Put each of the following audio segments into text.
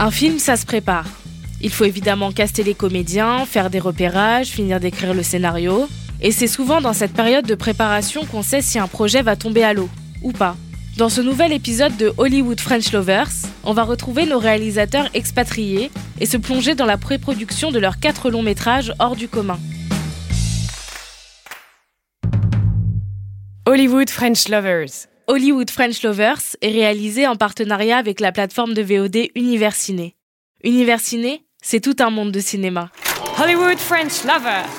Un film, ça se prépare. Il faut évidemment caster les comédiens, faire des repérages, finir d'écrire le scénario. Et c'est souvent dans cette période de préparation qu'on sait si un projet va tomber à l'eau ou pas. Dans ce nouvel épisode de Hollywood French Lovers, on va retrouver nos réalisateurs expatriés et se plonger dans la pré-production de leurs quatre longs métrages hors du commun. Hollywood French Lovers. Hollywood French Lovers est réalisé en partenariat avec la plateforme de VOD Universiné. Universiné, c'est tout un monde de cinéma. Hollywood French Lovers.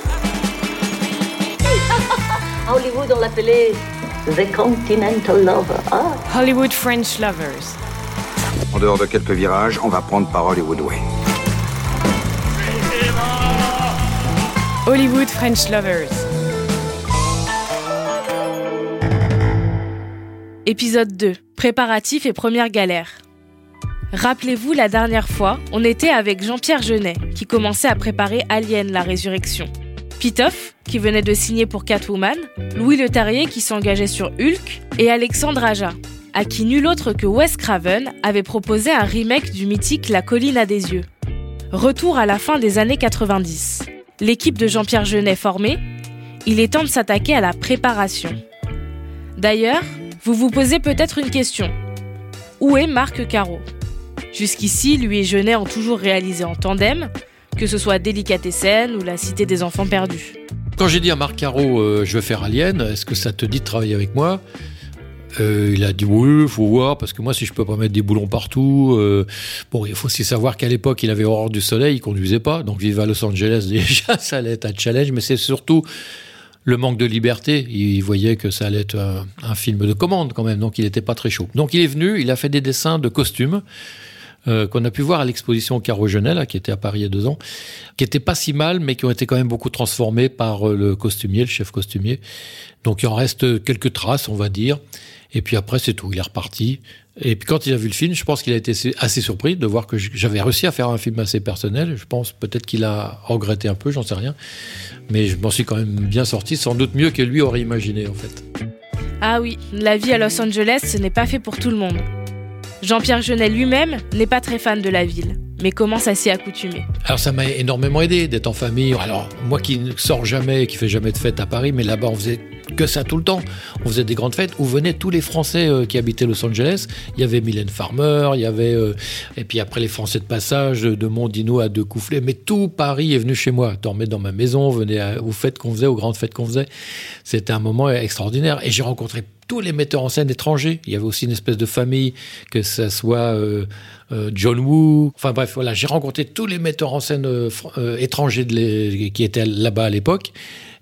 Hollywood, on l'appelait The Continental Lover. Ah. Hollywood French Lovers. En dehors de quelques virages, on va prendre par Hollywood Way. Hollywood French Lovers. Épisode 2. Préparatifs et première galère. Rappelez-vous, la dernière fois, on était avec Jean-Pierre Jeunet, qui commençait à préparer Alien, la résurrection. Pitoff, qui venait de signer pour Catwoman, Louis Le Terrier, qui s'engageait sur Hulk, et Alexandre Aja, à qui nul autre que Wes Craven avait proposé un remake du mythique La colline à des yeux. Retour à la fin des années 90. L'équipe de Jean-Pierre Jeunet formée, il est temps de s'attaquer à la préparation. D'ailleurs, vous vous posez peut-être une question. Où est Marc Caro? Jusqu'ici, lui et Genet ont toujours réalisé en tandem, que ce soit Délicatessen ou La Cité des Enfants Perdus. Quand j'ai dit à Marc Caro, euh, je veux faire Alien, est-ce que ça te dit de travailler avec moi? Euh, il a dit oui, faut voir parce que moi si je peux pas mettre des boulons partout, euh, bon il faut aussi savoir qu'à l'époque il avait horreur du soleil, il conduisait pas, donc vivre à Los Angeles déjà ça allait être un challenge, mais c'est surtout le manque de liberté. Il voyait que ça allait être un, film de commande quand même, donc il n'était pas très chaud. Donc il est venu, il a fait des dessins de costumes. Euh, qu'on a pu voir à l'exposition Caro Genet, qui était à Paris il y a deux ans, qui étaient pas si mal, mais qui ont été quand même beaucoup transformés par euh, le costumier, le chef costumier. Donc il en reste quelques traces, on va dire. Et puis après, c'est tout. Il est reparti. Et puis quand il a vu le film, je pense qu'il a été assez surpris de voir que j'avais réussi à faire un film assez personnel. Je pense peut-être qu'il a regretté un peu, j'en sais rien. Mais je m'en suis quand même bien sorti, sans doute mieux que lui aurait imaginé en fait. Ah oui, la vie à Los Angeles, ce n'est pas fait pour tout le monde. Jean-Pierre Jeunet lui-même n'est pas très fan de la ville, mais commence à s'y accoutumer. Alors ça m'a énormément aidé d'être en famille. Alors moi qui ne sors jamais, qui fais jamais de fête à Paris, mais là-bas on faisait que ça tout le temps. On faisait des grandes fêtes où venaient tous les Français euh, qui habitaient Los Angeles. Il y avait Mylène Farmer, il y avait euh, et puis après les Français de passage de Mondino à De Coufflet. Mais tout Paris est venu chez moi, dormait dans ma maison, venait aux fêtes qu'on faisait, aux grandes fêtes qu'on faisait. C'était un moment extraordinaire et j'ai rencontré tous les metteurs en scène étrangers. Il y avait aussi une espèce de famille, que ce soit euh, John Woo. Enfin bref, voilà, j'ai rencontré tous les metteurs en scène étrangers qui étaient là-bas à l'époque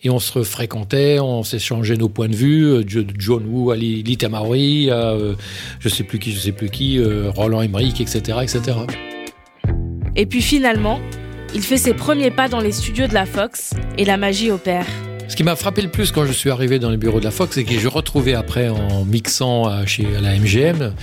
et on se fréquentait, on s'échangeait nos points de vue. Euh, John Woo, Ali Litamari, euh, je sais plus qui, je sais plus qui, euh, Roland Emmerich, etc., etc. Et puis finalement, il fait ses premiers pas dans les studios de la Fox et la magie opère. Ce qui m'a frappé le plus quand je suis arrivé dans les bureaux de la Fox, c'est que je retrouvais après en mixant à, chez, à la MGM,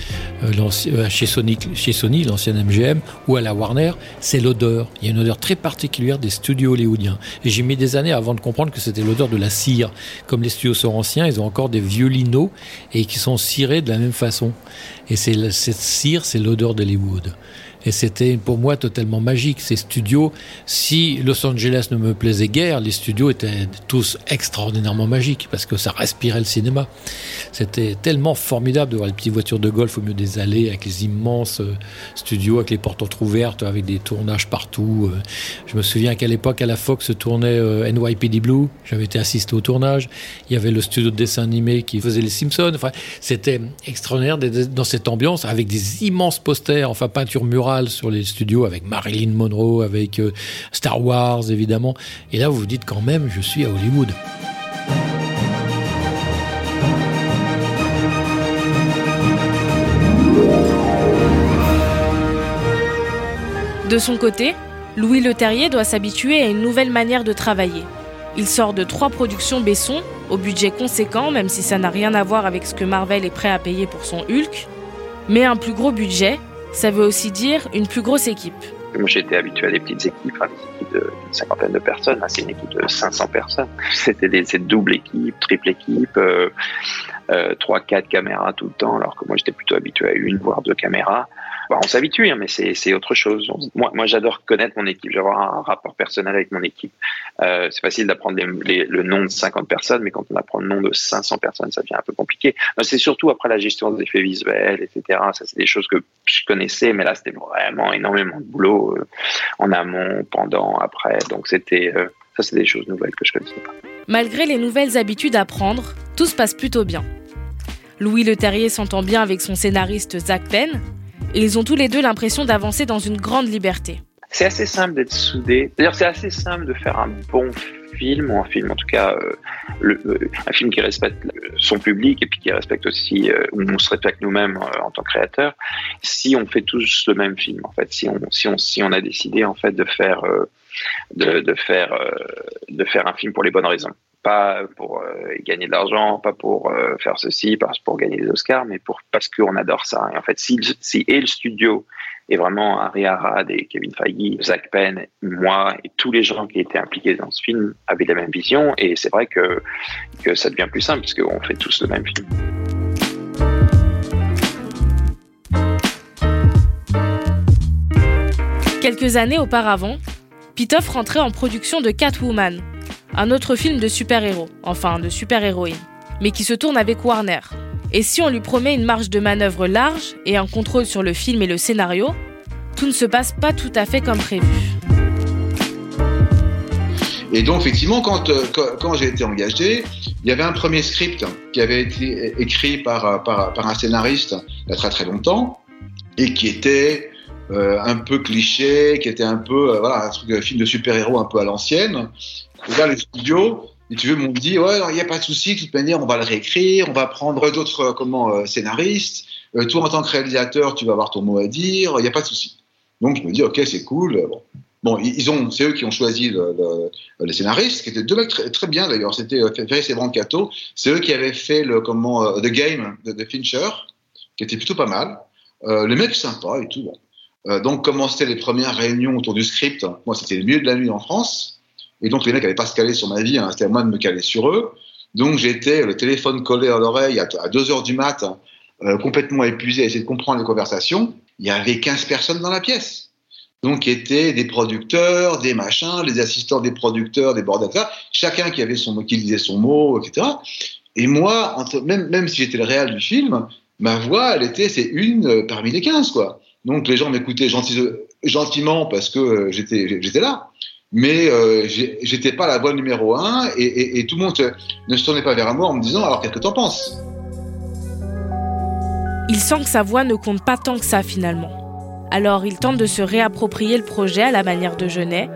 euh, euh, chez Sony, chez Sony l'ancienne MGM, ou à la Warner, c'est l'odeur. Il y a une odeur très particulière des studios hollywoodiens. Et j'ai mis des années avant de comprendre que c'était l'odeur de la cire. Comme les studios sont anciens, ils ont encore des vieux et qui sont cirés de la même façon. Et c'est cette cire, c'est l'odeur d'Hollywood. Et c'était pour moi totalement magique. Ces studios, si Los Angeles ne me plaisait guère, les studios étaient tous extraordinairement magiques parce que ça respirait le cinéma. C'était tellement formidable de voir les petites voitures de golf au milieu des allées avec les immenses euh, studios, avec les portes ouvertes, avec des tournages partout. Euh. Je me souviens qu'à l'époque, à la Fox se tournait euh, NYPD Blue. J'avais été assisté au tournage. Il y avait le studio de dessin animé qui faisait les Simpsons. Enfin, c'était extraordinaire dans cette ambiance avec des immenses posters, enfin peinture murale sur les studios avec Marilyn Monroe, avec euh, Star Wars évidemment. Et là, vous vous dites quand même, je suis à Hollywood. De son côté, Louis Leterrier doit s'habituer à une nouvelle manière de travailler. Il sort de trois productions Besson, au budget conséquent, même si ça n'a rien à voir avec ce que Marvel est prêt à payer pour son Hulk, mais un plus gros budget ça veut aussi dire une plus grosse équipe. Moi, j'étais habitué à des petites équipes, hein, des équipes de cinquantaine de personnes. c'est une équipe de 500 personnes. C'était des, doubles équipes, triple équipe, euh, 3 quatre caméras tout le temps, alors que moi, j'étais plutôt habitué à une, voire deux caméras. Bah, on s'habitue, hein, mais c'est autre chose. Moi, j'adore connaître mon équipe, j'adore un rapport personnel avec mon équipe. Euh, c'est facile d'apprendre le nom de 50 personnes, mais quand on apprend le nom de 500 personnes, ça devient un peu compliqué. C'est surtout après la gestion des effets visuels, etc. Ça, c'est des choses que je connaissais, mais là, c'était vraiment énormément de boulot euh, en amont, pendant, après. Donc, c'était euh, ça, c'est des choses nouvelles que je connaissais pas. Malgré les nouvelles habitudes à prendre, tout se passe plutôt bien. Louis Leterrier s'entend bien avec son scénariste Zach Penn, ils ont tous les deux l'impression d'avancer dans une grande liberté. C'est assez simple d'être soudé. D'ailleurs, c'est assez simple de faire un bon film, ou un film en tout cas, euh, euh, un film qui respecte son public et puis qui respecte aussi, euh, ou on se respecte nous-mêmes en tant que créateurs, si on fait tous le même film, en fait, si on, si on, si on a décidé en fait de faire, de, faire, de faire un film pour les bonnes raisons pas pour gagner de l'argent, pas pour faire ceci, pas pour gagner des Oscars, mais pour parce qu'on adore ça. Et en fait, si, et le studio et vraiment, Ari Arad et Kevin Feige, Zach Penn, moi et tous les gens qui étaient impliqués dans ce film avaient la même vision. Et c'est vrai que, que ça devient plus simple parce qu'on fait tous le même film. Quelques années auparavant, Pitoff rentrait en production de Catwoman, un autre film de super-héros, enfin de super-héroïne, mais qui se tourne avec Warner, et si on lui promet une marge de manœuvre large et un contrôle sur le film et le scénario, tout ne se passe pas tout à fait comme prévu. Et donc, effectivement, quand, euh, j'ai été engagé, il y avait un premier script qui avait été écrit par, par un scénariste il y a très très longtemps et qui était euh, un peu cliché, qui était un peu euh, un truc de film de super-héros un peu à l'ancienne. Et là, les studios et tu veux, m'ont dit, ouais, il n'y a pas de souci, de toute manière, on va le réécrire, on va prendre d'autres euh, comment euh, scénaristes. Euh, toi, en tant que réalisateur, tu vas avoir ton mot à dire, il n'y a pas de souci. Donc, je me dis, ok, c'est cool. Bon, ils ont, c'est eux qui ont choisi le, le, les scénaristes, qui étaient deux mecs très, très bien d'ailleurs. C'était Ferris et Brancato. C'est eux qui avaient fait le comment The Game de, Fincher, qui était plutôt pas mal. Euh, le mec sympa et tout. Bon. donc, commençaient les premières réunions autour du script. Moi, c'était le milieu de la nuit en France. Et donc, les mecs n'avaient pas se caler sur ma vie, hein, c'était à moi de me caler sur eux. Donc, j'étais le téléphone collé à l'oreille à 2 heures du mat, euh, complètement épuisé à essayer de comprendre les conversations. Il y avait 15 personnes dans la pièce. Donc, étaient des producteurs, des machins, les assistants des producteurs, des bordels, chacun qui avait son mot, qui disait son mot, etc. Et moi, même, même si j'étais le réel du film, ma voix, elle était, c'est une euh, parmi les 15, quoi. Donc, les gens m'écoutaient gentiment parce que euh, j'étais là mais euh, j'étais pas la voix numéro un et, tout le monde ne se tournait pas vers moi en me disant alors qu'est-ce que t'en penses? Il sent que sa voix ne compte pas tant que ça finalement. Alors il tente de se réapproprier le projet à la manière de Genet,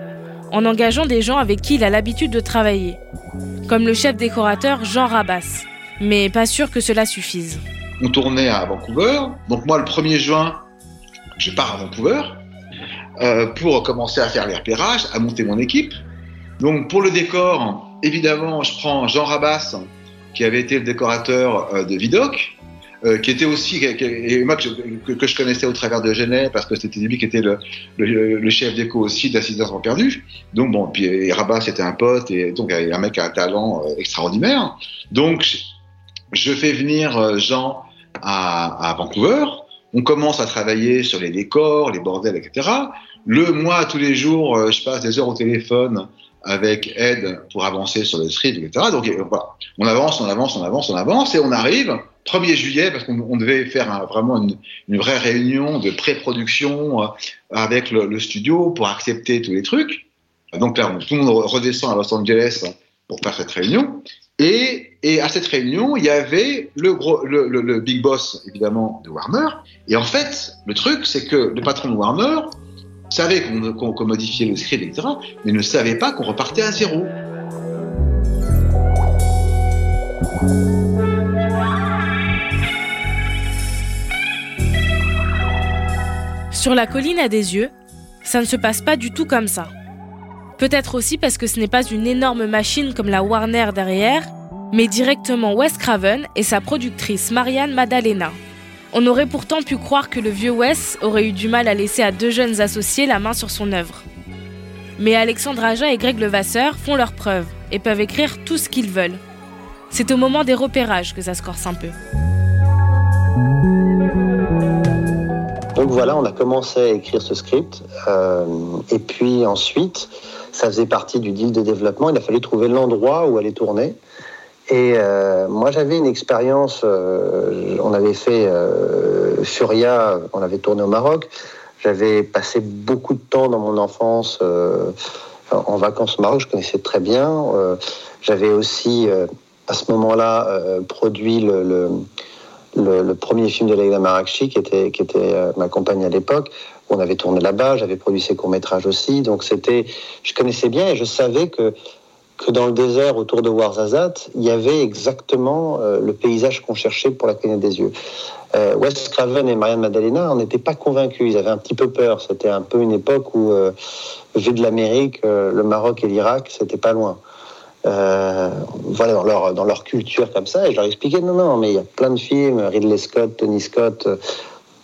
en engageant des gens avec qui il a l'habitude de travailler, comme le chef décorateur Jean Rabas. Mais pas sûr que cela suffise. On tournait à Vancouver, donc moi le 1er juin, je pars à Vancouver, euh, pour commencer à faire les repérages, à monter mon équipe. Donc pour le décor, évidemment, je prends Jean Rabas, qui avait été le décorateur euh, de Vidoc, euh, qui était aussi, et moi que je, connaissais au travers de Genet, parce que c'était lui qui était le, chef d'éco aussi d'Assistance en perdu. Donc bon, puis et Rabas était un pote, et donc un mec a un talent extraordinaire. Donc je fais venir Jean à, à Vancouver. On commence à travailler sur les décors, les bordels, etc. Le moi, tous les jours, euh, je passe des heures au téléphone avec Ed pour avancer sur le script, etc. Donc euh, voilà, on avance, on avance, on avance, on avance, et on arrive 1er juillet, parce qu'on devait faire vraiment une, vraie réunion de pré-production euh, avec le, studio pour accepter tous les trucs. Donc là, tout le monde redescend à Los Angeles pour faire cette réunion. Et, et à cette réunion, il y avait le, gros, le, le big boss, évidemment, de Warner. Et en fait, le truc, c'est que le patron de Warner, savait qu'on modifiait le script, etc., mais ne savait pas qu'on repartait à zéro. Sur la colline à des yeux, ça ne se passe pas du tout comme ça. Peut-être aussi parce que ce n'est pas une énorme machine comme la Warner derrière, mais directement Wes Craven et sa productrice Marianne Maddalena. On aurait pourtant pu croire que le vieux Wes aurait eu du mal à laisser à deux jeunes associés la main sur son œuvre. Mais Alexandre Aja et Greg Levasseur font leurs preuves et peuvent écrire tout ce qu'ils veulent. C'est au moment des repérages que ça se corse un peu. On donc voilà, on a commencé à écrire ce script. Euh, et puis ensuite, ça faisait partie du deal de développement. Il a fallu trouver l'endroit où aller tourner. Et euh, moi, j'avais une expérience. euh, on avait fait euh, Furia, on avait tourné au Maroc. J'avais passé beaucoup de temps dans mon enfance euh, en vacances au Maroc. Je connaissais très bien. J'avais aussi, à ce moment-là, produit le, premier film de Leila Marakchi, qui était, qui était ma compagne à l'époque. On avait tourné là-bas. J'avais produit ses courts métrages aussi. Donc c'était, je connaissais bien et je savais que que dans le désert autour de Ouarzazate, il y avait exactement euh, le paysage qu'on cherchait pour la clignote des yeux. Euh, Wes Craven et Marianne Maddalena n'étaient pas convaincus, ils avaient un petit peu peur. C'était un peu une époque où, euh, vu de l'Amérique, euh, le Maroc et l'Irak, c'était pas loin. Voilà, dans leur, dans leur culture comme ça, et je leur expliquais non, non, mais il y a plein de films, Ridley Scott, Tony Scott,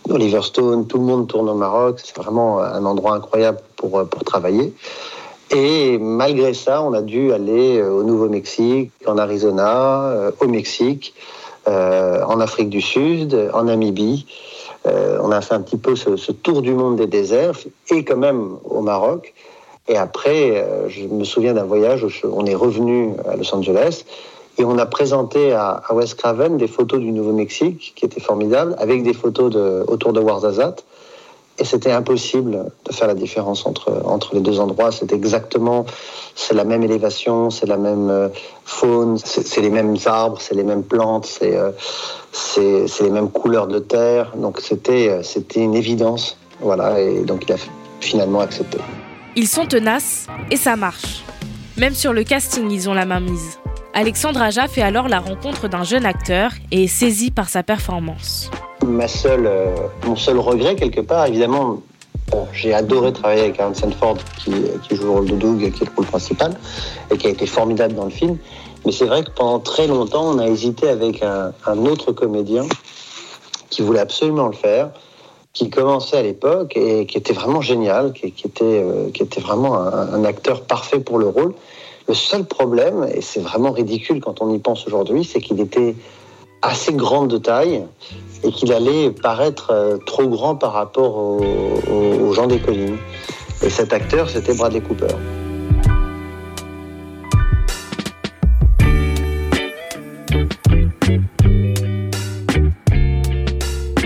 Oliver Stone, tout le monde tourne au Maroc, c'est vraiment un endroit incroyable pour, pour travailler. Et malgré ça, on a dû aller euh, au Nouveau-Mexique, en Arizona, euh, au Mexique, euh, en Afrique du Sud, en Namibie. Euh, on a fait un petit peu ce, ce tour du monde des déserts et quand même au Maroc. Et après, euh, je me souviens d'un voyage où on est revenu à Los Angeles et on a présenté à, à Wes Craven des photos du Nouveau-Mexique qui étaient formidables, avec des photos de, autour de Ouarzazate. Et c'était impossible de faire la différence entre, entre les deux endroits. C'est exactement, c'est la même élévation, c'est la même euh, faune, c'est les mêmes arbres, c'est les mêmes plantes, c'est euh, les mêmes couleurs de terre. Donc c'était euh, c'était une évidence. Voilà, et donc il a finalement accepté. Ils sont tenaces et ça marche. Même sur le casting, ils ont la main mise. Alexandre Aja fait alors la rencontre d'un jeune acteur et est saisi par sa performance. Ma seule, euh, mon seul regret quelque part, évidemment, bon, j'ai adoré travailler avec Aaron Sanford qui, joue le rôle de Doug, qui est le rôle principal, et qui a été formidable dans le film. Mais c'est vrai que pendant très longtemps, on a hésité avec un, autre comédien qui voulait absolument le faire, qui commençait à l'époque et qui était vraiment génial, qui, était, euh, qui était vraiment un, un acteur parfait pour le rôle. Le seul problème, et c'est vraiment ridicule quand on y pense aujourd'hui, c'est qu'il était assez grand de taille et qu'il allait paraître euh, trop grand par rapport aux, gens des collines. Et cet acteur, c'était Bradley Cooper.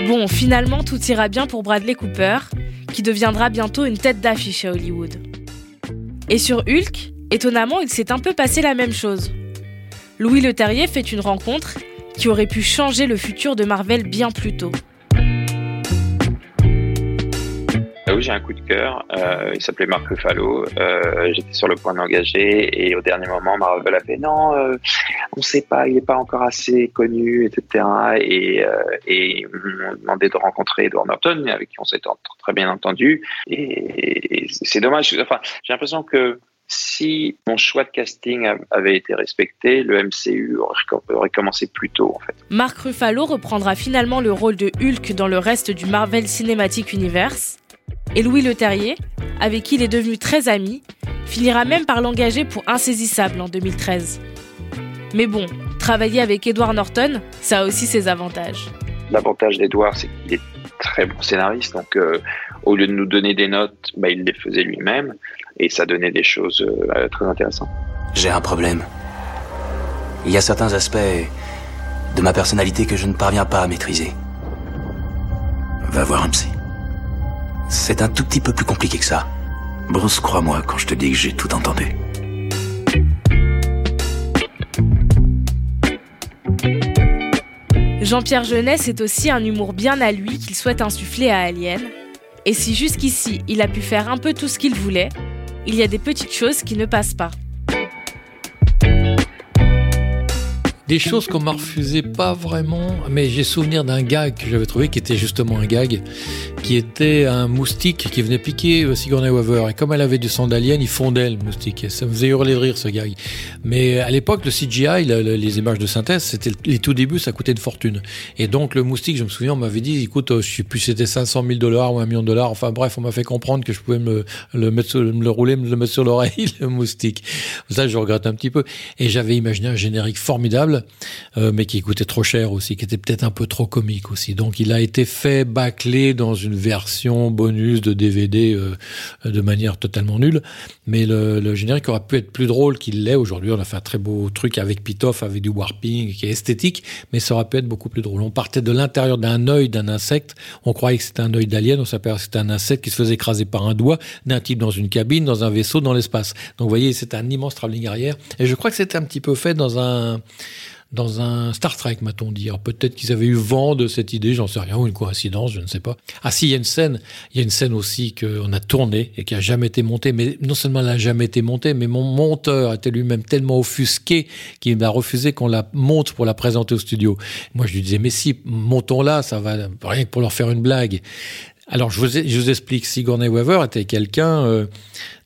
Bon, finalement, tout ira bien pour Bradley Cooper, qui deviendra bientôt une tête d'affiche à Hollywood. Et sur Hulk, étonnamment, il s'est un peu passé la même chose. Louis Leterrier fait une rencontre qui aurait pu changer le futur de Marvel bien plus tôt. Ah oui, j'ai un coup de cœur. Euh, il s'appelait Marc Ruffalo. Euh, J'étais sur le point de l'engager et au dernier moment, Marvel a fait non, euh, on sait pas, il est pas encore assez connu, etc. Et, euh, et ils m'ont demandé de rencontrer Edward Norton, avec qui on s'est très bien entendu. Et, et c'est dommage. Enfin, j'ai l'impression que si mon choix de casting avait été respecté, le MCU aurait, commencé plus tôt, en fait. Mark Ruffalo reprendra finalement le rôle de Hulk dans le reste du Marvel Cinematic Universe. Et Louis Leterrier, avec qui il est devenu très ami, finira même par l'engager pour Insaisissable en 2013. Mais bon, travailler avec Edward Norton, ça a aussi ses avantages. L'avantage d'Edouard, c'est qu'il est très bon scénariste. Donc, euh, au lieu de nous donner des notes, bah, il les faisait lui-même. Et ça donnait des choses euh, très intéressantes. J'ai un problème. Il y a certains aspects de ma personnalité que je ne parviens pas à maîtriser. Va voir un psy. C'est un tout petit peu plus compliqué que ça. Bruce, crois-moi quand je te dis que j'ai tout entendu. Jean-Pierre Jeunet, c'est aussi un humour bien à lui qu'il souhaite insuffler à Alien. Et si jusqu'ici il a pu faire un peu tout ce qu'il voulait, il y a des petites choses qui ne passent pas. Des choses qu'on m'a refusé pas vraiment, mais j'ai souvenir d'un gag que j'avais trouvé qui était justement un gag, qui était un moustique qui venait piquer euh, Sigourney Weaver. Et comme elle avait du sang d'alien, il fondait le moustique. Ça me faisait hurler de rire ce gag. Mais à l'époque, le CGI, le- le- les images de synthèse, c'était les tout débuts, ça coûtait une fortune. Et donc le moustique, je me souviens, on m'avait dit, écoute, euh, je sais plus, c'était 500 000 dollars ou un million de dollars. Enfin bref, on m'a fait comprendre que je pouvais me le mettre, sur- me le rouler, me le mettre sur l'oreille, le moustique. Ça, je regrette un petit peu. Et j'avais imaginé un générique formidable euh, mais qui coûtait trop cher aussi, qui était peut-être un peu trop comique aussi. Donc il a été fait bâclé dans une version bonus de DVD euh, de manière totalement nulle. Mais le, générique aurait pu être plus drôle qu'il l'est. Aujourd'hui, on a fait un très beau truc avec Pitoff, avec du warping, qui est esthétique, mais ça aurait pu être beaucoup plus drôle. On partait de l'intérieur d'un œil d'un insecte. On croyait que c'était un œil d'alien, on s'aperçoit que c'était un insecte qui se faisait écraser par un doigt d'un type dans une cabine, dans un vaisseau, dans l'espace. Donc vous voyez, c'est un immense travelling arrière. Et je crois que c'était un petit peu fait dans un dans un Star Trek, m'a-t-on dit. peut-être qu'ils avaient eu vent de cette idée, j'en sais rien, ou une coïncidence, je ne sais pas. Ah si, il y a une scène, il y a une scène aussi qu'on a tournée et qui a jamais été montée, mais non seulement elle n'a jamais été montée, mais mon monteur était lui-même tellement offusqué qu'il m'a refusé qu'on la monte pour la présenter au studio. Moi, je lui disais, mais si, montons-la, ça va, rien que pour leur faire une blague. Alors, je vous, explique, Sigourney Weaver était quelqu'un euh,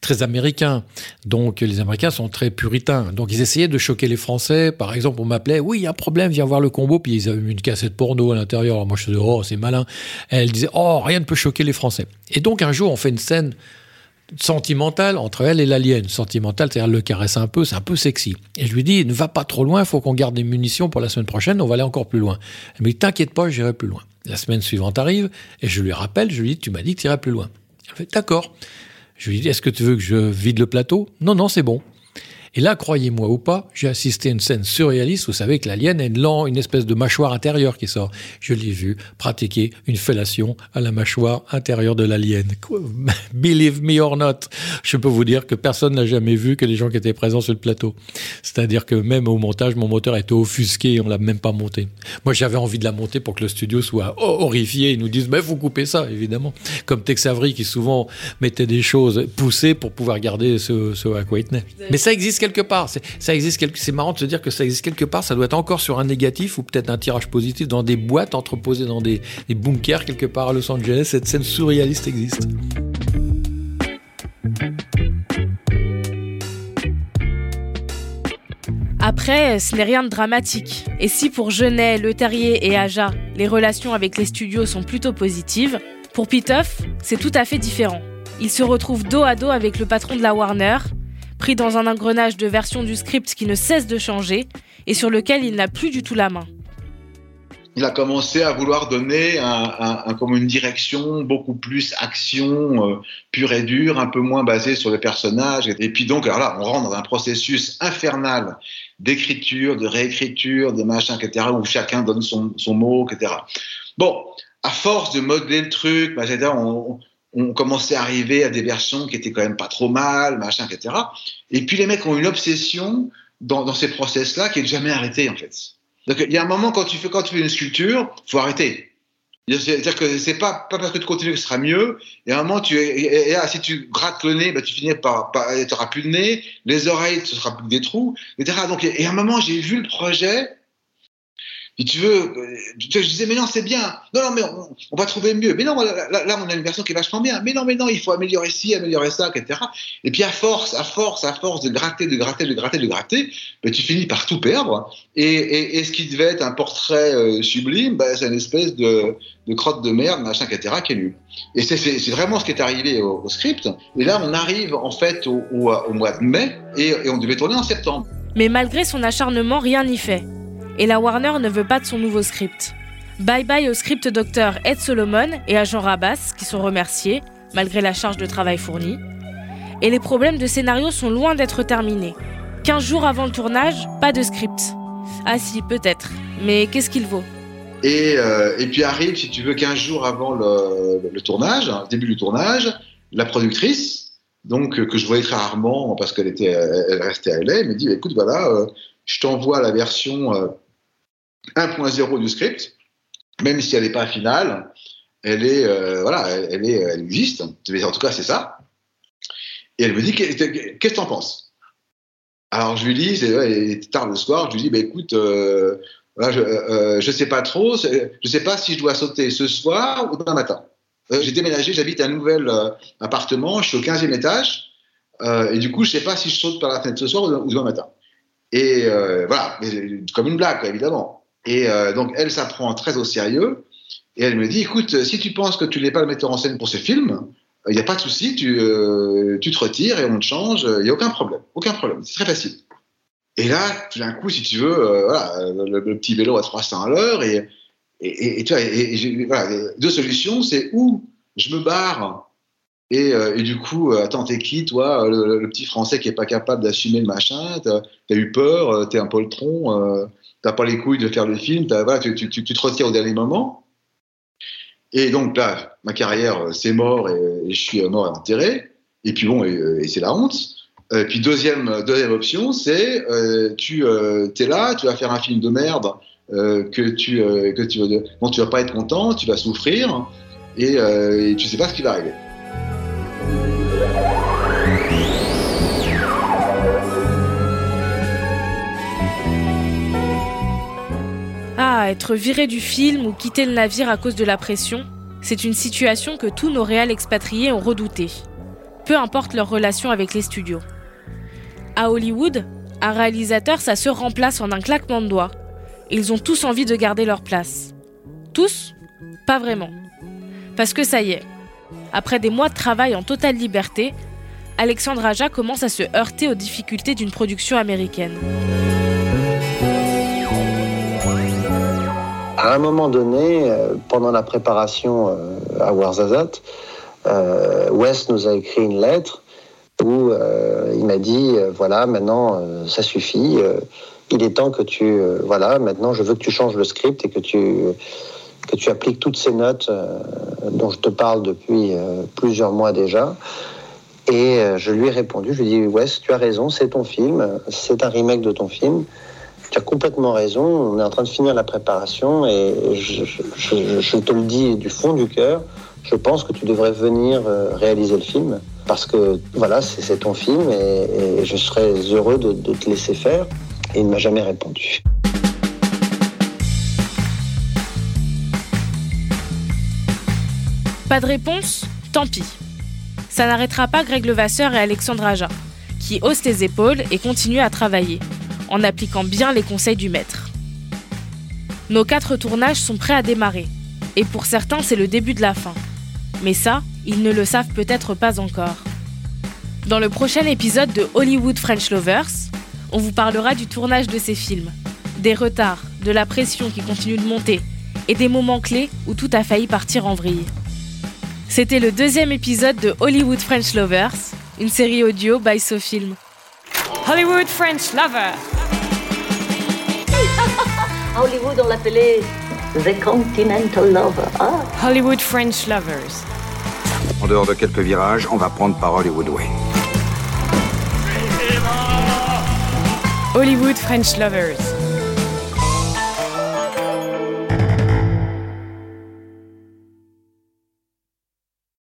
très américain. Donc, les Américains sont très puritains. Donc, ils essayaient de choquer les Français. Par exemple, on m'appelait, oui, il y a un problème, viens voir le combo. Puis, ils avaient une cassette porno à l'intérieur. Moi, je disais, oh, c'est malin. Elle disait, oh, rien ne peut choquer les Français. Et donc, un jour, on fait une scène sentimentale entre elle et l'alien. Sentimentale, c'est-à-dire elle le caresse un peu, c'est un peu sexy. Et je lui dis, ne va pas trop loin, il faut qu'on garde des munitions pour la semaine prochaine, on va aller encore plus loin. Elle me dit, t'inquiète pas, j'irai plus loin. La semaine suivante arrive, et je lui rappelle, je lui dis, tu m'as dit que tu irais plus loin. Elle fait, d'accord. Je lui dis, est-ce que tu veux que je vide le plateau? Non, non, c'est bon. Et là, croyez-moi ou pas, j'ai assisté à une scène surréaliste. Vous savez que l'alien a une, une espèce de mâchoire intérieure qui sort. Je l'ai vu pratiquer une fellation à la mâchoire intérieure de l'alien. Believe me or not, je peux vous dire que personne n'a jamais vu que les gens qui étaient présents sur le plateau. C'est-à-dire que même au montage, mon moteur était offusqué et on l'a même pas monté. Moi, j'avais envie de la monter pour que le studio soit horrifié et nous dise, mais vous coupez ça, évidemment. Comme Tex Avery qui souvent mettait des choses poussées pour pouvoir garder ce, ce à quoi. Mais ça existe quelque part. Ça existe. C'est marrant de se dire que ça existe quelque part. Ça doit être encore sur un négatif ou peut-être un tirage positif dans des boîtes entreposées dans des, bunkers quelque part à Los Angeles. Cette scène surréaliste existe. Après, ce n'est rien de dramatique. Et si pour Genet, Le Terrier et Aja, les relations avec les studios sont plutôt positives, pour Pitoff, c'est tout à fait différent. Il se retrouve dos à dos avec le patron de la Warner, pris dans un engrenage de versions du script qui ne cesse de changer et sur lequel il n'a plus du tout la main. Il a commencé à vouloir donner un, comme une direction beaucoup plus action euh, pure et dure, un peu moins basée sur les personnages. Et puis donc, alors là, on rentre dans un processus infernal d'écriture, de réécriture, de machin, etc., où chacun donne son, mot, etc. Bon, à force de modeler le truc, bah, on, on commençait à arriver à des versions qui étaient quand même pas trop mal, machin, etc. Et puis les mecs ont une obsession dans, ces process-là qui est jamais arrêtée en fait. Donc il y a un moment quand tu fais quand tu fais une sculpture, faut arrêter. C'est-à-dire que c'est pas, parce que tu continues que ce sera mieux. Et à un moment, tu, si tu grattes le nez, bah, tu finis par, par tu plus de nez, les oreilles, ce sera plus des trous, etc. Donc, et à un moment, j'ai vu le projet, tu veux, euh, je disais, mais non, c'est bien. Non, non, mais on, va trouver mieux. Mais non, là, on a une version qui est vachement bien. Mais non, mais non, il faut améliorer ci, améliorer ça, etc. Et puis, à force, à force, à force de gratter, de gratter, de gratter, de gratter, ben, tu finis par tout perdre. Et, ce qui devait être un portrait euh, sublime, ben, c'est une espèce de, crotte de merde, machin, etc., qui est nul. Et c'est vraiment ce qui est arrivé au, script. Et là, on arrive, en fait, au, mois de mai, et on devait tourner en septembre. Mais malgré son acharnement, rien n'y fait et la Warner ne veut pas de son nouveau script. Bye bye au script docteur Ed Solomon et à Jean Rabas, qui sont remerciés, malgré la charge de travail fournie. Et les problèmes de scénario sont loin d'être terminés. 15 jours avant le tournage, pas de script. Ah si, peut-être. Mais qu'est-ce qu'il vaut? Et, euh, et, puis arrive, si tu veux, 15 jours avant le, tournage, le début du tournage, la productrice, donc que je voyais très rarement parce qu'elle était, elle restait à LA, me dit écoute voilà, euh, je t'envoie la version euh, 1.0 du script, même si elle n'est pas finale, elle est, euh, voilà, elle, est, elle existe. En tout cas, c'est ça. Et elle me dit, qu'est-ce que tu en penses? Alors je lui dis, c'est tard le soir, je lui dis, bah, écoute, euh, je ne euh, sais pas trop, je ne sais pas si je dois sauter ce soir ou demain matin. J'ai déménagé, j'habite un nouvel appartement, je suis au 15e étage, et du coup, je ne sais pas si je saute par la fenêtre ce soir ou demain matin. Et voilà, comme une blague, évidemment. Et euh, donc, elle s'apprend très au sérieux. Et elle me dit, écoute, si tu penses que tu n'es pas le metteur en scène pour ce film, il n'y a pas de souci, tu, euh, tu, te retires et on te change, il n'y a aucun problème. Aucun problème, c'est très facile. Et là, tout d'un coup, si tu veux, euh, voilà, le, petit vélo à 300 à l'heure et, et, et, tu vois, deux solutions, c'est où je me barre et, euh, du coup, euh, attends, t'es qui, toi, le, petit Français qui est pas capable d'assumer le machin, t'as as eu peur, euh, t'es un poltron, euh, t'as pas les couilles de faire le film, voilà, tu, tu, tu, tu te retires au dernier moment. Et donc là, ma carrière, euh, c'est mort et, et je suis euh, mort et enterré. Et puis bon, et, et c'est la honte. Euh, puis deuxième, deuxième option, c'est euh, tu euh, es là, tu vas faire un film de merde euh, que tu euh, que tu tu vas pas être content, tu vas souffrir et, euh, et tu sais pas ce qui va arriver. Être viré du film ou quitter le navire à cause de la pression, c'est une situation que tous nos réels expatriés ont redouté. Peu importe leur relation avec les studios. À Hollywood, un réalisateur, ça se remplace en un claquement de doigts. Ils ont tous envie de garder leur place. Tous? Pas vraiment. Parce que ça y est, après des mois de travail en totale liberté, Alexandre Aja commence à se heurter aux difficultés d'une production américaine. À un moment donné, euh, pendant la préparation euh, à Warzazat, euh, Wes nous a écrit une lettre où il m'a dit voilà maintenant ça suffit il est temps que tu voilà maintenant je veux que tu changes le script et que tu que tu appliques toutes ces notes dont je te parle depuis plusieurs mois déjà. Et je lui ai répondu je lui ai dit Wes tu as raison c'est ton film c'est un remake de ton film tu as complètement raison. On est en train de finir la préparation et je, te le dis du fond du cœur. Je pense que tu devrais venir euh, réaliser le film parce que voilà, c'est ton film et, je serais heureux de, de te laisser faire. Et il ne m'a jamais répondu. Pas de réponse Tant pis. Ça n'arrêtera pas Greg Levasseur et Alexandre Aja, qui haussent les épaules et continuent à travailler, en appliquant bien les conseils du maître. Nos quatre tournages sont prêts à démarrer, et pour certains c'est le début de la fin. Mais ça, ils ne le savent peut-être pas encore. Dans le prochain épisode de Hollywood French Lovers, on vous parlera du tournage de ces films, des retards, de la pression qui continue de monter, et des moments clés où tout a failli partir en vrille. C'était le deuxième épisode de Hollywood French Lovers, une série audio by SoFilm. Hollywood French Lover. À Hollywood, on l'appelait The Continental Lover. Ah, Hollywood French Lovers. En dehors de quelques virages, on va prendre par Hollywood Way. Hollywood French Lovers.